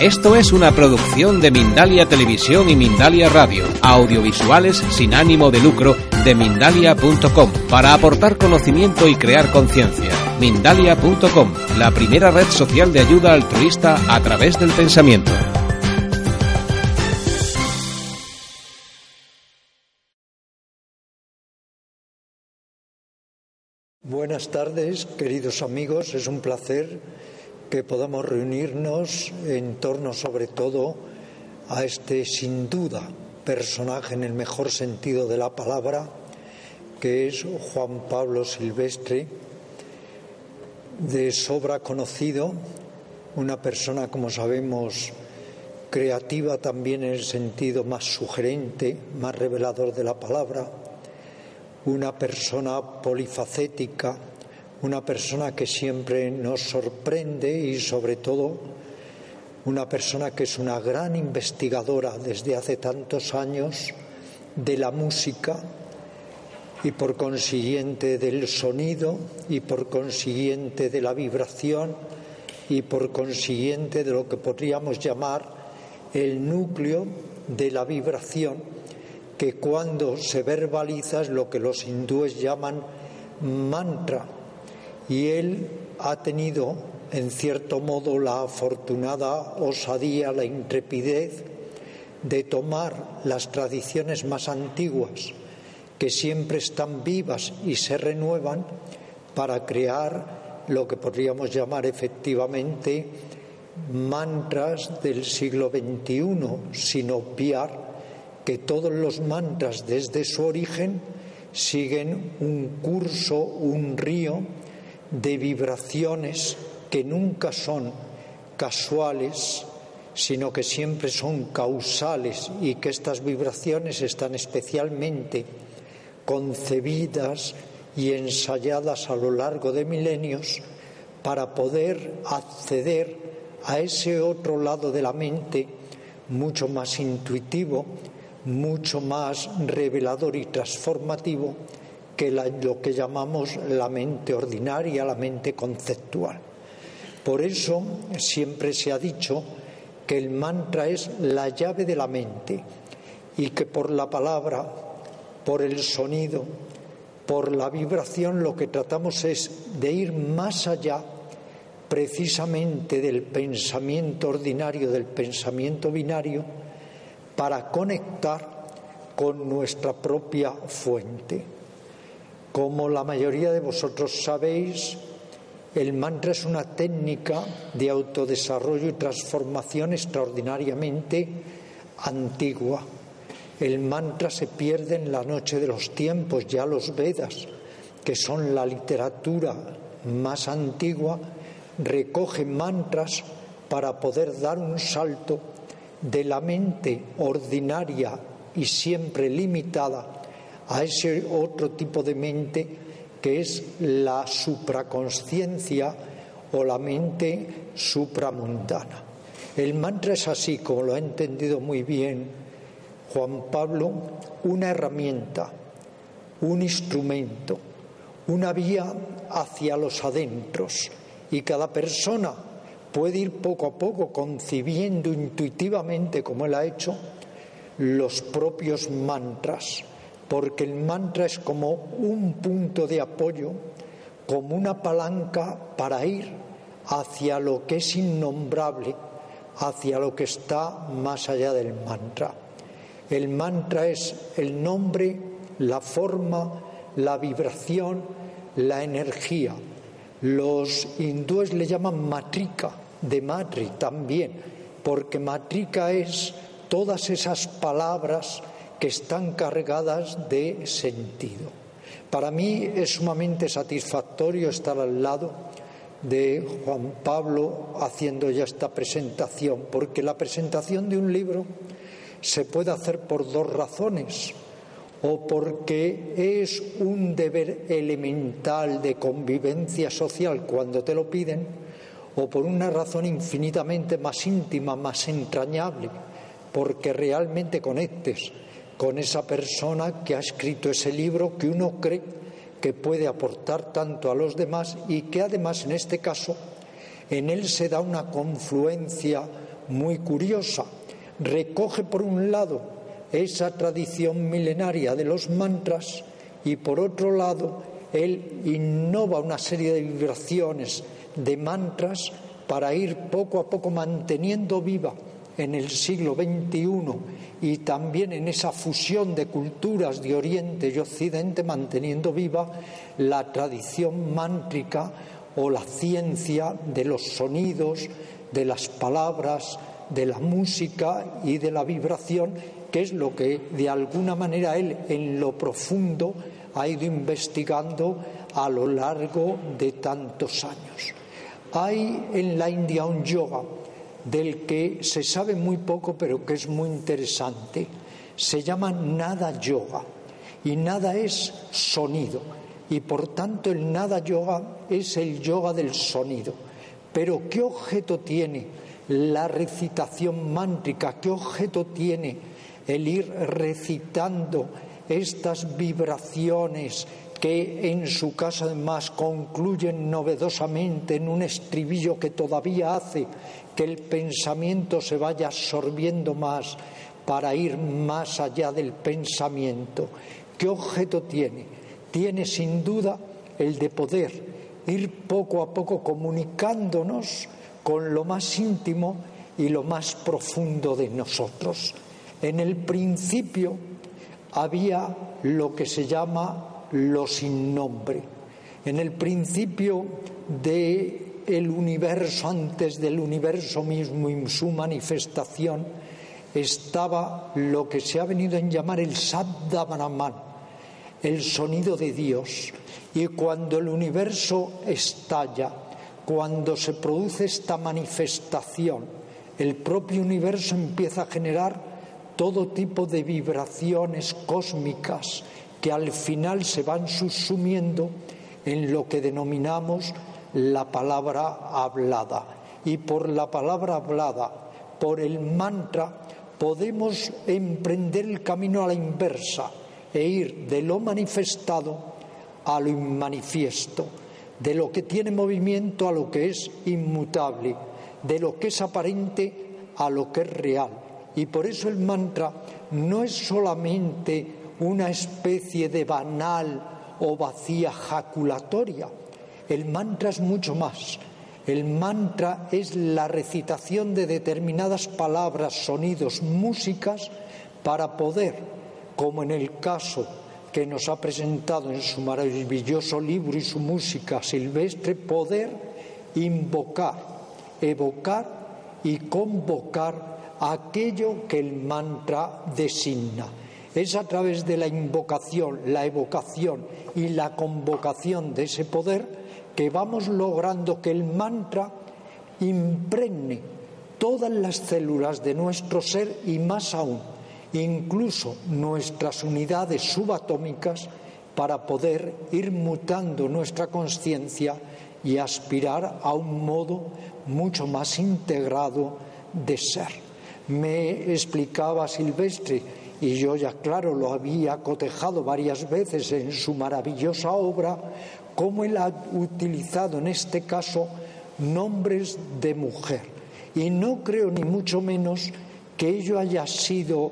Esto es una producción de Mindalia Televisión y Mindalia Radio, audiovisuales sin ánimo de lucro de mindalia.com, para aportar conocimiento y crear conciencia. Mindalia.com, la primera red social de ayuda altruista a través del pensamiento. Buenas tardes, queridos amigos. Es un placer que podamos reunirnos en torno sobre todo a este sin duda personaje en el mejor sentido de la palabra, que es Juan Pablo Silvestre, de sobra conocido, una persona, como sabemos, creativa también en el sentido más sugerente, más revelador de la palabra, una persona polifacética, una persona que siempre nos sorprende y sobre todo una persona que es una gran investigadora desde hace tantos años de la música y por consiguiente del sonido y por consiguiente de la vibración y por consiguiente de lo que podríamos llamar el núcleo de la vibración que cuando se verbaliza es lo que los hindúes llaman mantra y él ha tenido en cierto modo la afortunada osadía, la intrepidez de tomar las tradiciones más antiguas que siempre están vivas y se renuevan para crear lo que podríamos llamar efectivamente mantras del siglo XXI, sin obviar que todos los mantras desde su origen siguen un curso, un río de vibraciones que nunca son casuales, sino que siempre son causales y que estas vibraciones están especialmente concebidas y ensayadas a lo largo de milenios para poder acceder a ese otro lado de la mente mucho más intuitivo, mucho más revelador y transformativo que lo que llamamos la mente ordinaria, la mente conceptual. Por eso siempre se ha dicho que el mantra es la llave de la mente y que por la palabra, por el sonido, por la vibración lo que tratamos es de ir más allá precisamente del pensamiento ordinario, del pensamiento binario, para conectar con nuestra propia fuente. Como la mayoría de vosotros sabéis, el mantra es una técnica de autodesarrollo y transformación extraordinariamente antigua. El mantra se pierde en la noche de los tiempos, ya los Vedas, que son la literatura más antigua, recogen mantras para poder dar un salto de la mente ordinaria y siempre limitada a ese otro tipo de mente que es la supraconsciencia o la mente supramundana. El mantra es así, como lo ha entendido muy bien Juan Pablo, una herramienta, un instrumento, una vía hacia los adentros y cada persona puede ir poco a poco concibiendo intuitivamente, como él ha hecho, los propios mantras porque el mantra es como un punto de apoyo, como una palanca para ir hacia lo que es innombrable, hacia lo que está más allá del mantra. El mantra es el nombre, la forma, la vibración, la energía. Los hindúes le llaman matrika, de matri también, porque matrika es todas esas palabras que están cargadas de sentido. Para mí es sumamente satisfactorio estar al lado de Juan Pablo haciendo ya esta presentación, porque la presentación de un libro se puede hacer por dos razones, o porque es un deber elemental de convivencia social cuando te lo piden, o por una razón infinitamente más íntima, más entrañable, porque realmente conectes con esa persona que ha escrito ese libro que uno cree que puede aportar tanto a los demás y que además en este caso en él se da una confluencia muy curiosa. Recoge por un lado esa tradición milenaria de los mantras y por otro lado él innova una serie de vibraciones de mantras para ir poco a poco manteniendo viva en el siglo XXI y también en esa fusión de culturas de Oriente y Occidente, manteniendo viva la tradición mántrica o la ciencia de los sonidos, de las palabras, de la música y de la vibración, que es lo que de alguna manera él en lo profundo ha ido investigando a lo largo de tantos años. Hay en la India un yoga del que se sabe muy poco pero que es muy interesante. Se llama nada yoga y nada es sonido y por tanto el nada yoga es el yoga del sonido. Pero ¿qué objeto tiene la recitación mántrica? ¿Qué objeto tiene el ir recitando estas vibraciones que en su caso además concluyen novedosamente en un estribillo que todavía hace que el pensamiento se vaya absorbiendo más para ir más allá del pensamiento. ¿Qué objeto tiene? Tiene sin duda el de poder ir poco a poco comunicándonos con lo más íntimo y lo más profundo de nosotros. En el principio había lo que se llama lo sin nombre. En el principio de el universo, antes del universo mismo y su manifestación, estaba lo que se ha venido a llamar el Sabda Brahman, el sonido de Dios. Y cuando el universo estalla, cuando se produce esta manifestación, el propio universo empieza a generar todo tipo de vibraciones cósmicas que al final se van subsumiendo en lo que denominamos la palabra hablada. Y por la palabra hablada, por el mantra, podemos emprender el camino a la inversa e ir de lo manifestado a lo inmanifiesto, de lo que tiene movimiento a lo que es inmutable, de lo que es aparente a lo que es real. Y por eso el mantra no es solamente una especie de banal o vacía jaculatoria, el mantra es mucho más. El mantra es la recitación de determinadas palabras, sonidos, músicas para poder, como en el caso que nos ha presentado en su maravilloso libro y su música silvestre, poder invocar, evocar y convocar aquello que el mantra designa. Es a través de la invocación, la evocación y la convocación de ese poder que vamos logrando que el mantra impregne todas las células de nuestro ser y más aún, incluso nuestras unidades subatómicas, para poder ir mutando nuestra conciencia y aspirar a un modo mucho más integrado de ser. Me explicaba Silvestre, y yo ya claro lo había cotejado varias veces en su maravillosa obra, cómo él ha utilizado en este caso nombres de mujer. Y no creo ni mucho menos que ello haya sido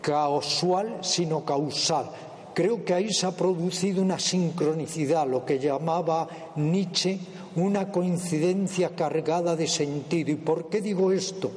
casual, sino causal. Creo que ahí se ha producido una sincronicidad, lo que llamaba Nietzsche una coincidencia cargada de sentido. ¿Y por qué digo esto?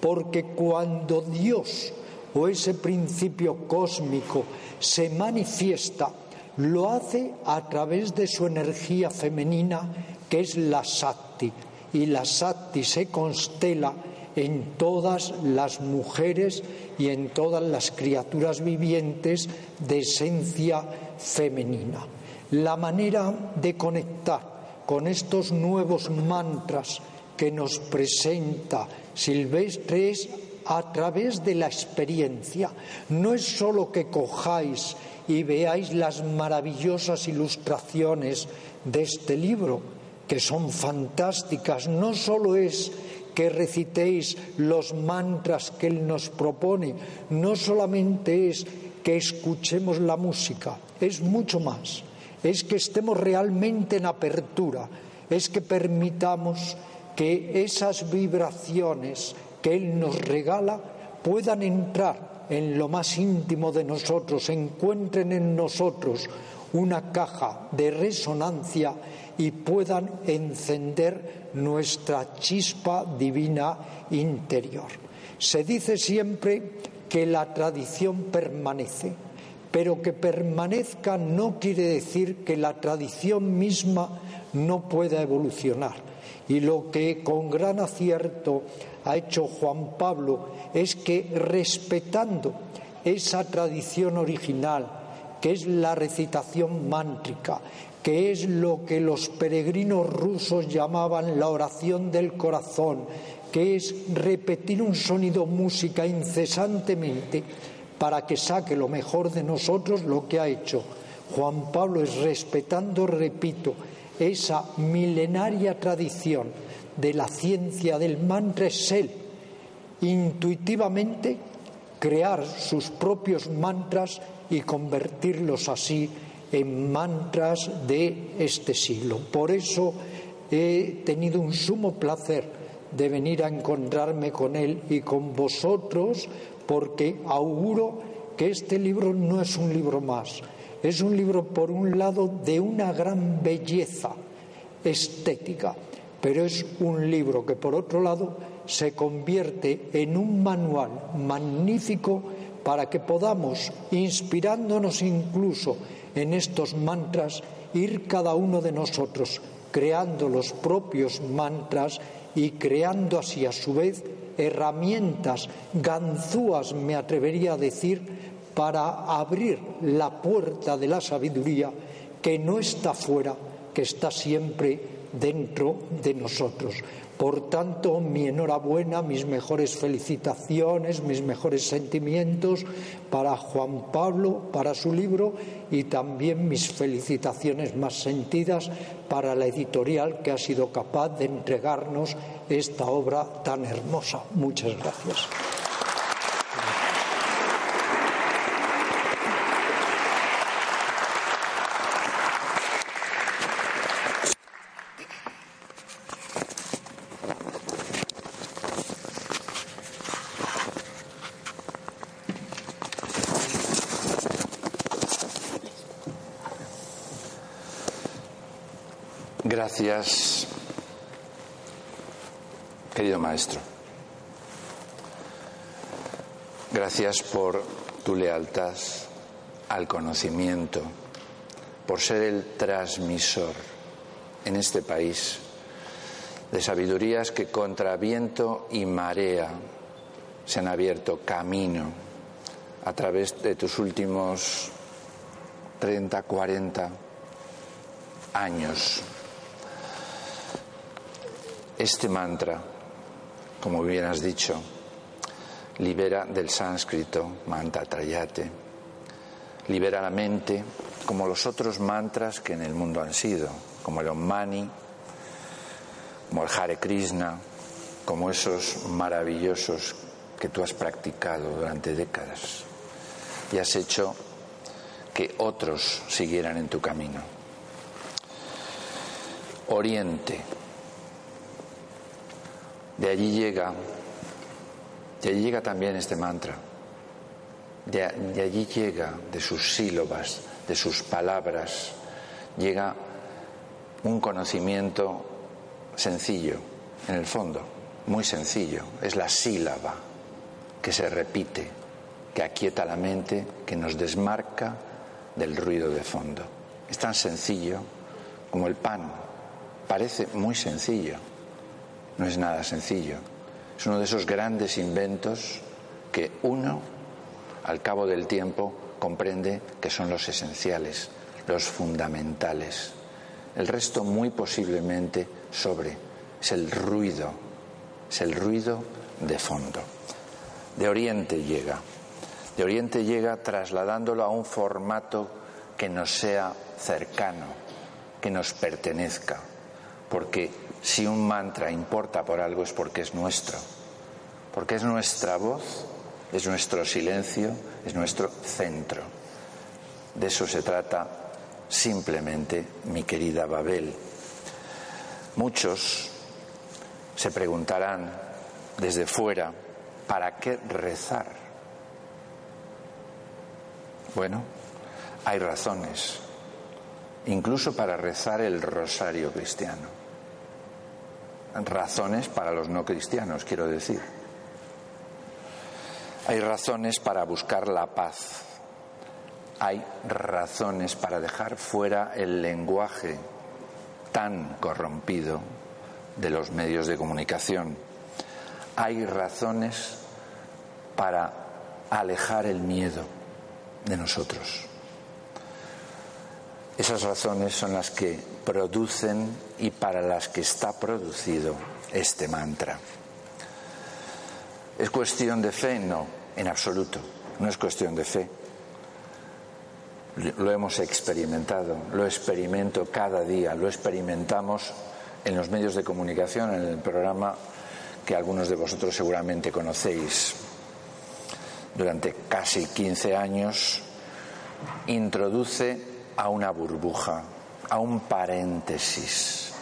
Porque cuando Dios o ese principio cósmico se manifiesta, lo hace a través de su energía femenina, que es la Sakti. Y la Sakti se constela en todas las mujeres y en todas las criaturas vivientes de esencia femenina. La manera de conectar con estos nuevos mantras que nos presenta Silvestre es a través de la experiencia. No es solo que cojáis y veáis las maravillosas ilustraciones de este libro, que son fantásticas. No solo es que recitéis los mantras que Él nos propone, no solamente es que escuchemos la música, es mucho más. Es que estemos realmente en apertura, es que permitamos que esas vibraciones que Él nos regala puedan entrar en lo más íntimo de nosotros, encuentren en nosotros una caja de resonancia y puedan encender nuestra chispa divina interior. Se dice siempre que la tradición permanece, pero que permanezca no quiere decir que la tradición misma no pueda evolucionar. Y lo que con gran acierto ha hecho Juan Pablo es que respetando esa tradición original, que es la recitación mántrica, que es lo que los peregrinos rusos llamaban la oración del corazón, que es repetir un sonido música incesantemente para que saque lo mejor de nosotros lo que ha hecho. Juan Pablo es respetando, repito, esa milenaria tradición de la ciencia del mantra es él, intuitivamente crear sus propios mantras y convertirlos así en mantras de este siglo. Por eso he tenido un sumo placer de venir a encontrarme con él y con vosotros, porque auguro que este libro no es un libro más, es un libro, por un lado, de una gran belleza estética, pero es un libro que, por otro lado, se convierte en un manual magnífico para que podamos, inspirándonos incluso en estos mantras, ir cada uno de nosotros creando los propios mantras y creando así a su vez herramientas ganzúas, me atrevería a decir, para abrir la puerta de la sabiduría que no está fuera, que está siempre dentro de nosotros. Por tanto, mi enhorabuena, mis mejores felicitaciones, mis mejores sentimientos para Juan Pablo, para su libro y también mis felicitaciones más sentidas para la editorial que ha sido capaz de entregarnos esta obra tan hermosa. Muchas gracias. Gracias, querido maestro. Gracias por tu lealtad al conocimiento, por ser el transmisor en este país de sabidurías que contra viento y marea se han abierto camino a través de tus últimos 30, 40 años este mantra, como bien has dicho, libera del sánscrito, manta trayate, libera la mente como los otros mantras que en el mundo han sido, como el Om Mani, como el Hare Krishna, como esos maravillosos que tú has practicado durante décadas y has hecho que otros siguieran en tu camino. Oriente, de allí llega, de allí llega también este mantra. De, de, allí llega, de sus sílabas, de sus palabras, llega un conocimiento sencillo, en el fondo, muy sencillo. Es la sílaba que se repite, que aquieta la mente, que nos desmarca del ruido de fondo. Es tan sencillo como el pan. Parece muy sencillo, no es nada sencillo. Es uno de esos grandes inventos que uno, al cabo del tiempo, comprende que son los esenciales, los fundamentales. el resto muy posiblemente sobre. Es el ruido, es el ruido de fondo. De Oriente llega, de Oriente llega trasladándolo a un formato que nos sea cercano, que nos pertenezca, porque si un mantra importa por algo es porque es nuestro, porque es nuestra voz, es nuestro silencio, es nuestro centro. De eso se trata simplemente, mi querida Babel. Muchos se preguntarán desde fuera, ¿para qué rezar? Bueno, hay razones, incluso para rezar el rosario cristiano. Razones para los no cristianos, quiero decir. Hay razones para buscar la paz. Hay razones para dejar fuera el lenguaje tan corrompido de los medios de comunicación. Hay razones para alejar el miedo de nosotros. Esas razones son las que producen y para las que está producido este mantra. ¿Es cuestión de fe? No, en absoluto. No es cuestión de fe. Lo hemos experimentado, lo experimento cada día, lo experimentamos en los medios de comunicación, en el programa que algunos de vosotros seguramente conocéis. Durante casi 15 años introduce a una burbuja, a un paréntesis.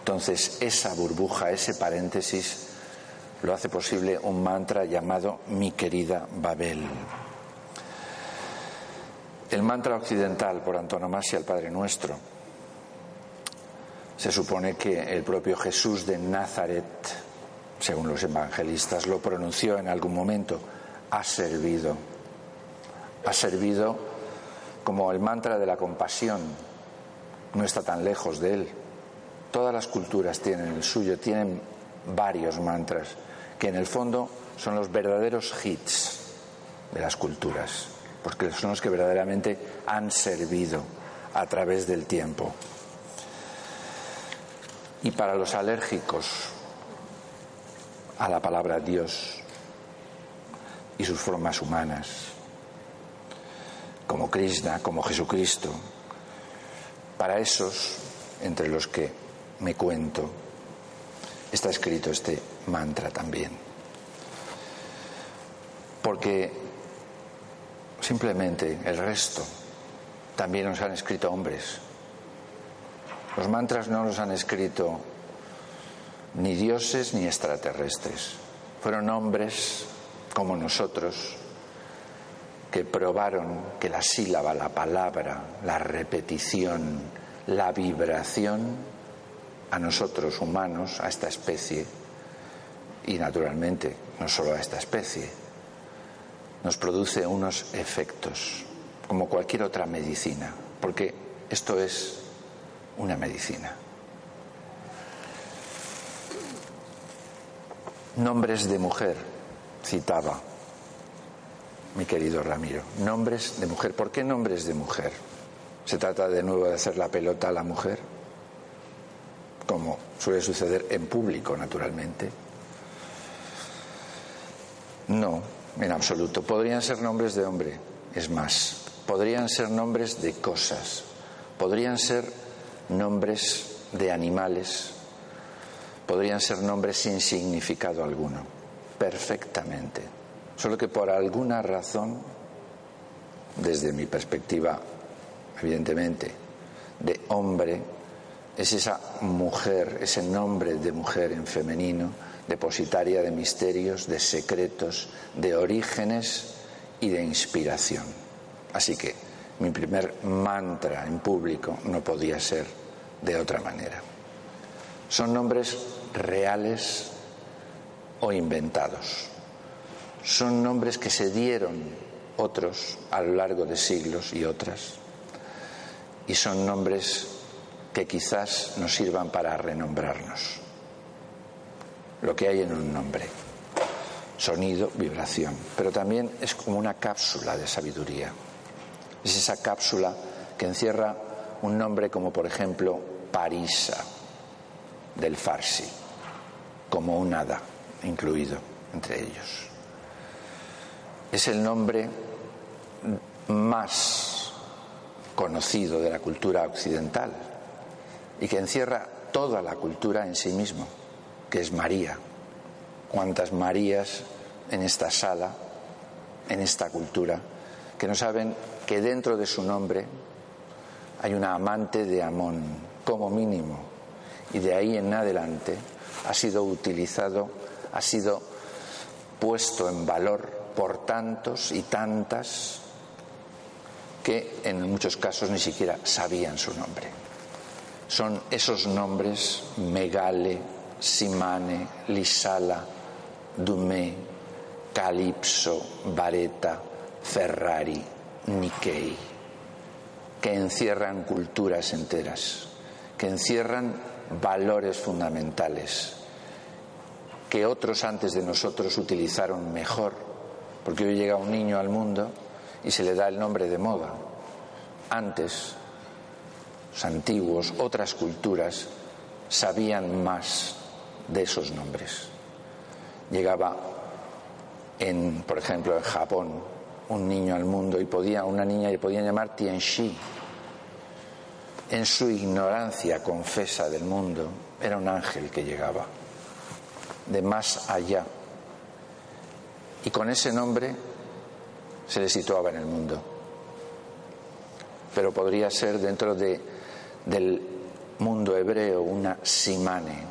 Entonces, esa burbuja, ese paréntesis, lo hace posible un mantra llamado Mi querida Babel. El mantra occidental, por antonomasia, el Padre Nuestro, se supone que el propio Jesús de Nazaret, según los evangelistas, lo pronunció en algún momento, ha servido, ha servido como el mantra de la compasión, no está tan lejos de él. Todas las culturas tienen el suyo, tienen varios mantras, que en el fondo son los verdaderos hits de las culturas, porque son los que verdaderamente han servido a través del tiempo. Y para los alérgicos a la palabra Dios y sus formas humanas, como Krishna, como Jesucristo. Para esos, entre los que me cuento, está escrito este mantra también. Porque simplemente el resto también nos han escrito hombres. Los mantras no los han escrito ni dioses ni extraterrestres. Fueron hombres como nosotros que probaron que la sílaba, la palabra, la repetición, la vibración a nosotros humanos, a esta especie, y naturalmente no solo a esta especie, nos produce unos efectos, como cualquier otra medicina, porque esto es una medicina. Nombres de mujer, citaba mi querido Ramiro. Nombres de mujer. ¿Por qué nombres de mujer? ¿Se trata de nuevo de hacer la pelota a la mujer? Como suele suceder en público, naturalmente. No, en absoluto. Podrían ser nombres de hombre, es más. Podrían ser nombres de cosas. Podrían ser nombres de animales. Podrían ser nombres sin significado alguno. Perfectamente. Solo que por alguna razón, desde mi perspectiva, evidentemente, de hombre, es esa mujer, ese nombre de mujer en femenino, depositaria de misterios, de secretos, de orígenes y de inspiración. Así que mi primer mantra en público no podía ser de otra manera. Son nombres reales o inventados son nombres que se dieron otros a lo largo de siglos y otras, y son nombres que quizás nos sirvan para renombrarnos. Lo que hay en un nombre, sonido, vibración, pero también es como una cápsula de sabiduría. Es esa cápsula que encierra un nombre como por ejemplo Parisa del Farsi, como un hada incluido entre ellos. Es el nombre más conocido de la cultura occidental y que encierra toda la cultura en sí mismo, que es María. ¿Cuántas Marías en esta sala, en esta cultura, que no saben que dentro de su nombre hay una amante de Amón, como mínimo, y de ahí en adelante ha sido utilizado, ha sido puesto en valor por tantos y tantas que en muchos casos ni siquiera sabían su nombre. Son esos nombres Megale, Simane, Lisala, Dumé, Calipso, Vareta, Ferrari, Nikkei, que encierran culturas enteras, que encierran valores fundamentales que otros antes de nosotros utilizaron mejor, porque hoy llega un niño al mundo y se le da el nombre de moda. Antes, los antiguos, otras culturas, sabían más de esos nombres. Llegaba en, por ejemplo, en Japón, un niño al mundo y podía, una niña le podían llamar Tianxi. En su ignorancia confesa del mundo, era un ángel que llegaba de más allá. Y con ese nombre se le situaba en el mundo. Pero podría ser dentro de, del mundo hebreo una simane.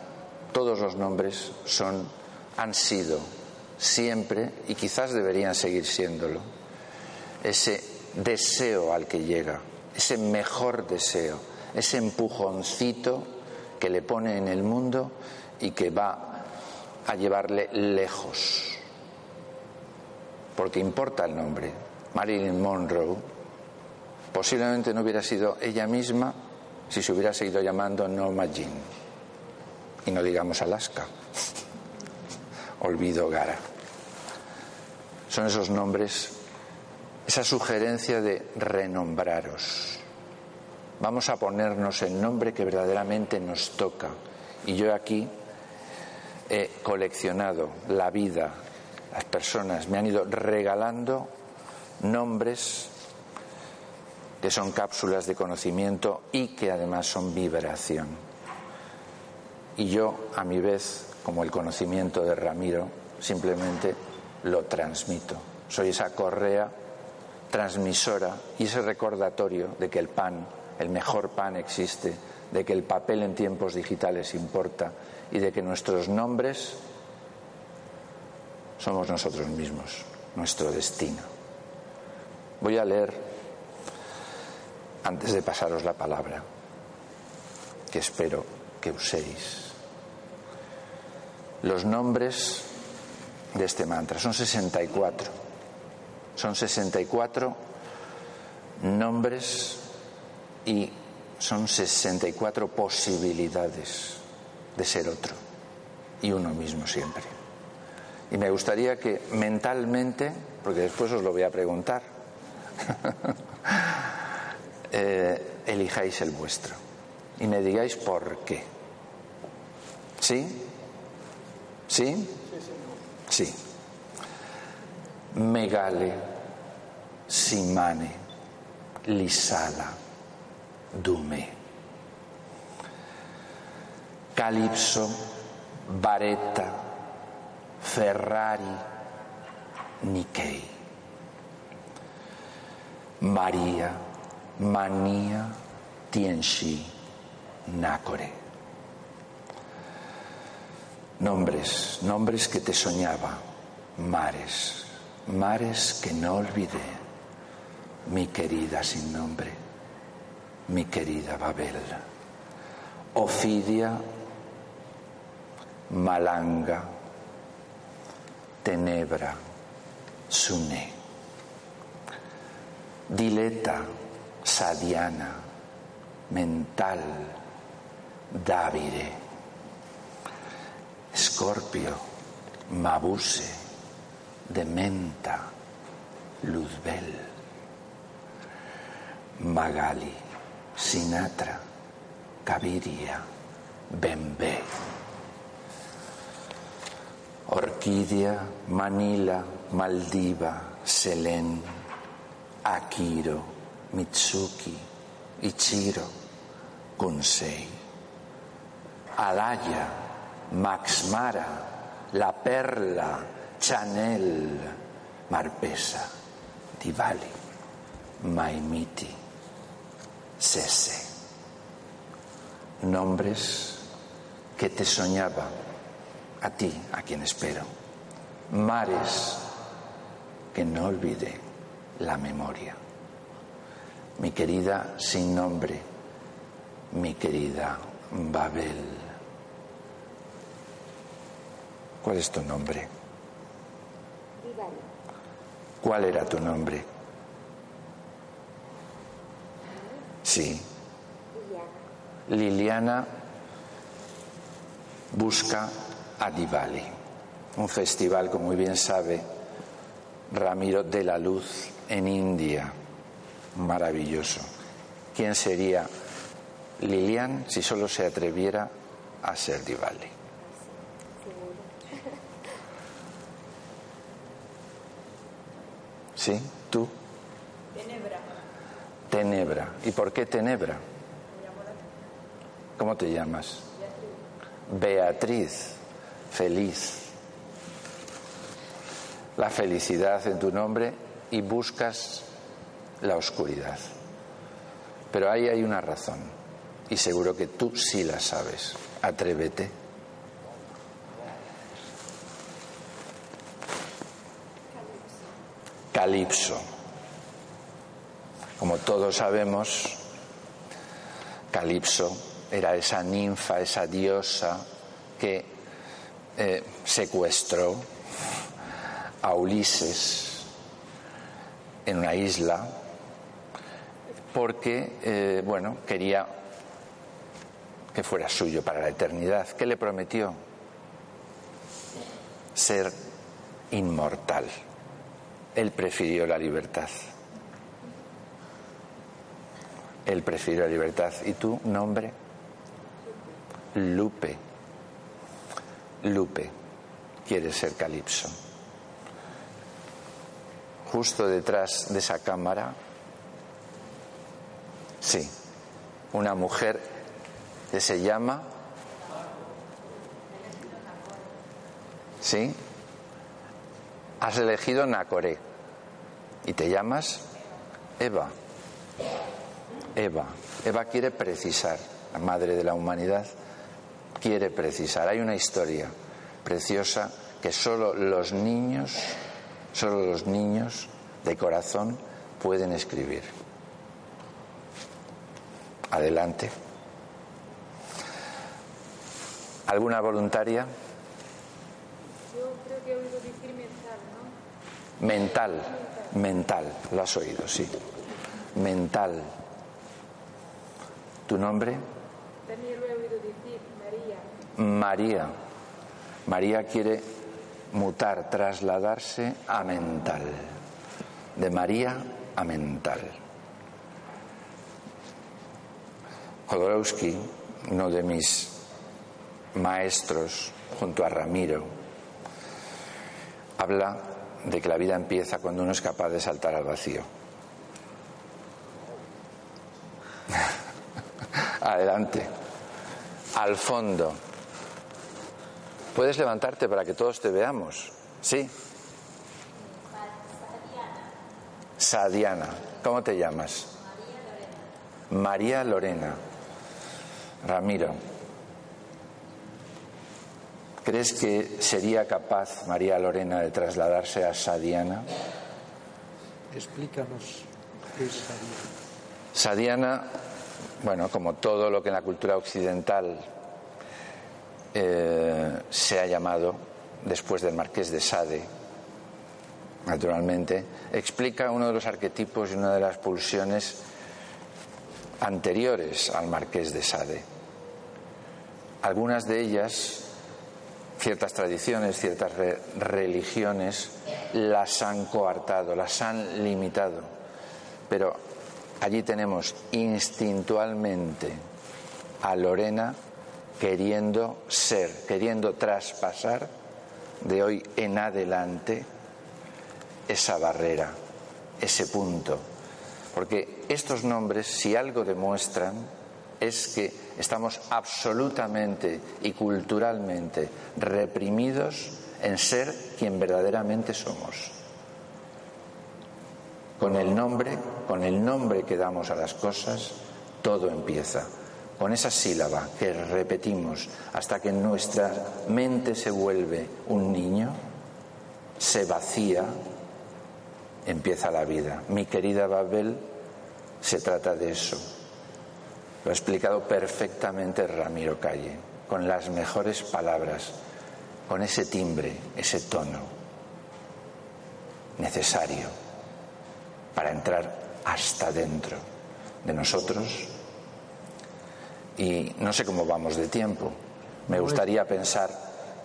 Todos los nombres son, han sido siempre, y quizás deberían seguir siéndolo, ese deseo al que llega, ese mejor deseo, ese empujoncito que le pone en el mundo y que va a llevarle lejos porque importa el nombre. Marilyn Monroe posiblemente no hubiera sido ella misma si se hubiera seguido llamando Norma Jean. Y no digamos Alaska. Olvido Gara. Son esos nombres, esa sugerencia de renombraros. Vamos a ponernos el nombre que verdaderamente nos toca. Y yo aquí he coleccionado la vida, las personas me han ido regalando nombres que son cápsulas de conocimiento y que además son vibración. Y yo, a mi vez, como el conocimiento de Ramiro, simplemente lo transmito. Soy esa correa transmisora y ese recordatorio de que el pan, el mejor pan existe, de que el papel en tiempos digitales importa y de que nuestros nombres somos nosotros mismos, nuestro destino. Voy a leer, antes de pasaros la palabra, que espero que uséis, los nombres de este mantra. Son 64. Son 64 nombres y son 64 posibilidades de ser otro y uno mismo siempre. Y me gustaría que mentalmente, porque después os lo voy a preguntar, eh, elijáis el vuestro y me digáis por qué. ¿Sí? ¿Sí? Sí. Megale, Simane, Lisala, Dume. Calipso, Vareta, Ferrari, Nikkei. María, Manía, Tienshi, Nácore. Nombres, nombres que te soñaba, mares, mares que no olvidé, mi querida sin nombre, mi querida Babel, Ofidia, Malanga, Tenebra, Sune, Dileta, Sadiana, Mental, Davide, Scorpio, Mabuse, Dementa, Luzbel, Magali, Sinatra, Caviria, Bembe. Orquídea, Manila, Maldiva, Selén, Akiro, Mitsuki, Ichiro, Kunsei, Alaya, Max Mara, La Perla, Chanel, Marpesa, Diwali, Maimiti, Sese. Nombres que te soñaba, a ti, a quien espero. Mares que no olvide la memoria. Mi querida sin nombre, mi querida Babel. ¿Cuál es tu nombre? ¿Cuál era tu nombre? Sí. Liliana busca a Diwali, un festival, como muy bien sabe Ramiro de la Luz en India. Maravilloso. ¿Quién sería Lilian si solo se atreviera a ser Diwali? ¿Sí? ¿Tú? Tenebra. Tenebra. ¿Y por qué Tenebra? ¿Cómo te llamas? Beatriz. Feliz. La felicidad en tu nombre y buscas la oscuridad. Pero ahí hay una razón y seguro que tú sí la sabes. Atrévete. Calipso. Como todos sabemos, Calipso era esa ninfa, esa diosa que eh, secuestró a Ulises en una isla porque, eh, bueno, quería que fuera suyo para la eternidad. ¿Qué le prometió? Ser inmortal. Él prefirió la libertad. Él prefirió la libertad. ¿Y tu nombre? Lupe. Lupe. Quiere ser Calipso. Justo detrás de esa cámara, sí, una mujer que se llama... ¿Sí? Has elegido Nacoré y te llamas Eva. Eva. Eva quiere precisar, la madre de la humanidad quiere precisar. Hay una historia preciosa que solo los niños, solo los niños de corazón pueden escribir. Adelante. ¿Alguna voluntaria? Yo creo que he oído decir mental, ¿no? Mental, mental, lo has oído, sí. Mental. ¿Tu nombre? También lo he oído decir, María. María. Quiere mutar, trasladarse a mental. De María a mental. Jodorowsky, uno de mis maestros, junto a Ramiro, habla de que la vida empieza cuando uno es capaz de saltar al vacío. Adelante. Al fondo. ¿Puedes levantarte para que todos te veamos? Sí. Sadiana. ¿Cómo te llamas? María Lorena. Ramiro. ¿Crees que sería capaz María Lorena de trasladarse a Sadiana? Explícanos qué es Sadiana. Sadiana, bueno, como todo lo que en la cultura occidental eh, se ha llamado después del Marqués de Sade, naturalmente, explica uno de los arquetipos y una de las pulsiones anteriores al Marqués de Sade. Algunas de ellas, ciertas tradiciones, ciertas re- religiones, las han coartado, las han limitado. Pero allí tenemos instintualmente a Lorena queriendo ser, queriendo traspasar de hoy en adelante esa barrera, ese punto. Porque estos nombres, si algo demuestran, es que estamos absolutamente y culturalmente reprimidos en ser quien verdaderamente somos. Con el nombre, con el nombre que damos a las cosas, todo empieza. Con esa sílaba que repetimos hasta que nuestra mente se vuelve un niño, se vacía, empieza la vida. Mi querida Babel, se trata de eso. Lo ha explicado perfectamente Ramiro Calle, con las mejores palabras, con ese timbre, ese tono necesario para entrar hasta dentro de nosotros. Y no sé cómo vamos de tiempo. Me gustaría pensar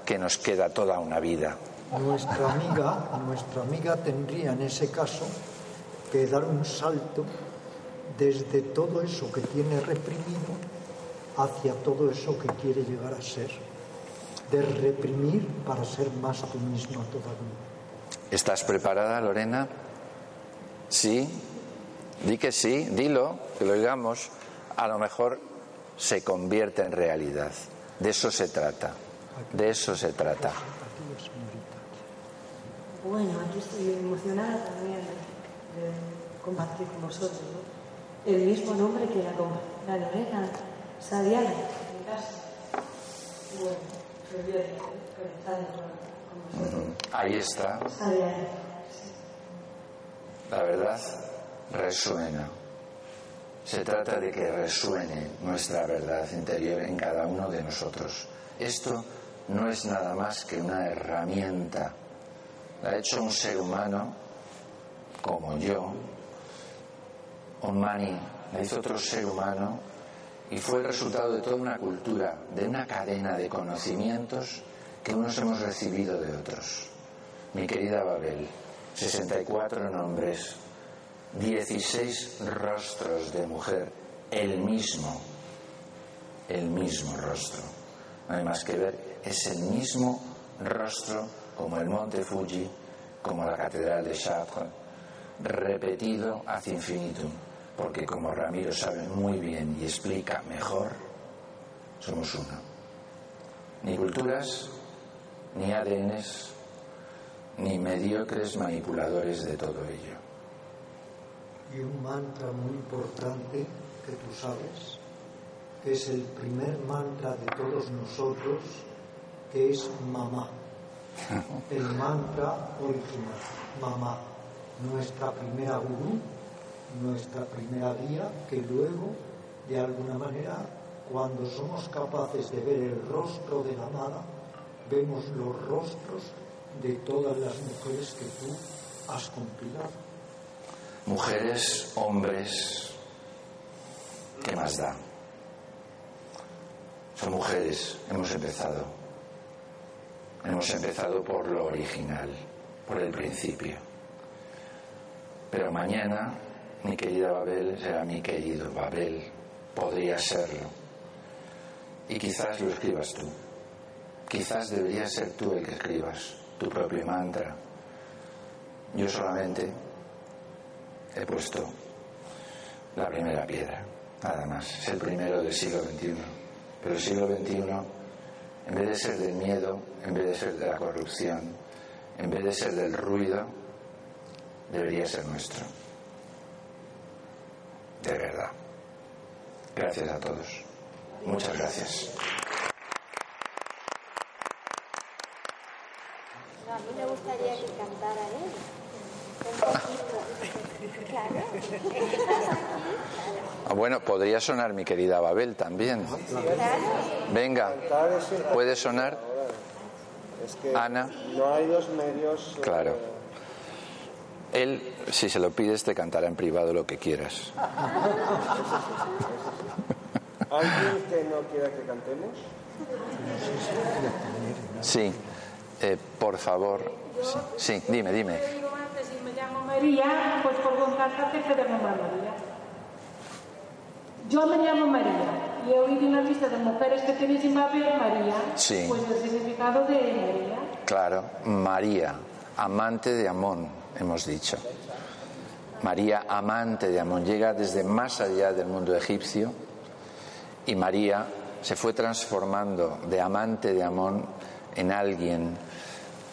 que nos queda toda una vida. Nuestra amiga, nuestra amiga tendría en ese caso que dar un salto desde todo eso que tiene reprimido hacia todo eso que quiere llegar a ser. De reprimir para ser más tú mismo todavía. ¿Estás preparada, Lorena? Sí. Di que sí, dilo, que lo oigamos. A lo mejor se convierte en realidad. De eso se trata. De eso se trata. Bueno, aquí estoy emocionada también de compartir con vosotros. ¿no? El mismo nombre que la, la Lorena Sadiana en casa. Bueno, con, con vosotros. Ahí está. Sadiana. La verdad resuena. Se trata de que resuene nuestra verdad interior en cada uno de nosotros. Esto no es nada más que una herramienta. La ha hecho un ser humano como yo, un mani, la hizo otro ser humano y fue el resultado de toda una cultura, de una cadena de conocimientos que unos hemos recibido de otros. Mi querida Babel, 64 nombres, 16 rostros de mujer, el mismo, el mismo rostro. No hay más que ver, es el mismo rostro como el monte Fuji, como la catedral de Chartres, repetido ad infinitum, porque como Ramiro sabe muy bien y explica mejor, somos uno. Ni culturas, ni ADNs, ni mediocres manipuladores de todo ello. Y un mantra muy importante que tú sabes, que es el primer mantra de todos nosotros, que es mamá. El mantra original, mamá. Nuestra primera gurú, nuestra primera guía, que luego, de alguna manera, cuando somos capaces de ver el rostro de la amada, vemos los rostros de todas las mujeres que tú has compilado. Mujeres, hombres, ¿qué más da? Son mujeres, hemos empezado. Hemos empezado por lo original, por el principio. Pero mañana mi querida Babel será mi querido Babel, podría serlo. Y quizás lo escribas tú. Quizás debería ser tú el que escribas tu propio mantra. Yo solamente he puesto la primera piedra, nada más. Es el primero del siglo XXI. Pero el siglo XXI, en vez de ser del miedo, en vez de ser de la corrupción, en vez de ser del ruido, debería ser nuestro. De verdad. Gracias a todos. Muchas gracias. A mí me gustaría que cantara él. Un poquito. Claro. Aquí. Ah, Bueno, podría sonar mi querida Babel también. Venga, ¿puede sonar? Es que Ana. no hay dos medios. eh, Claro. Él, si se lo pides, te cantará en privado lo que quieras. ¿Alguien que no quiera que cantemos? Sí, eh, por favor. Sí, sí, dime, dime. María, pues por contar que se llama María. Yo me llamo María y he oído una lista de mujeres que en Babel María. Sí. Pues el significado de María. Claro, María, amante de Amón, hemos dicho. María, amante de Amón, llega desde más allá del mundo egipcio y María se fue transformando de amante de Amón en alguien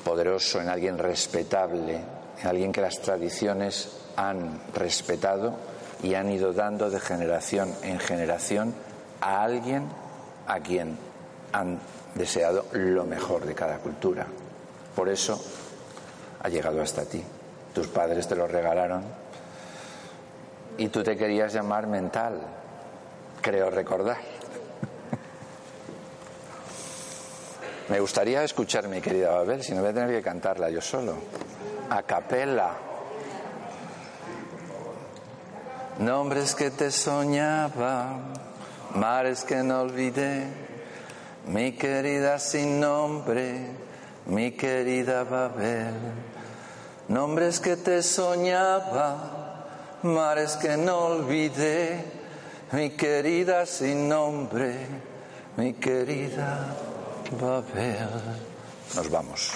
poderoso, en alguien respetable, alguien que las tradiciones han respetado y han ido dando de generación en generación a alguien a quien han deseado lo mejor de cada cultura. Por eso ha llegado hasta ti. Tus padres te lo regalaron y tú te querías llamar mental, creo recordar. Me gustaría escuchar, mi querida Babel, si no voy a tener que cantarla yo solo. A capela. Nombres que te soñaba, mares que no olvidé, mi querida sin nombre, mi querida Babel. Nombres que te soñaba, mares que no olvidé, mi querida sin nombre, mi querida Babel. Nos vamos.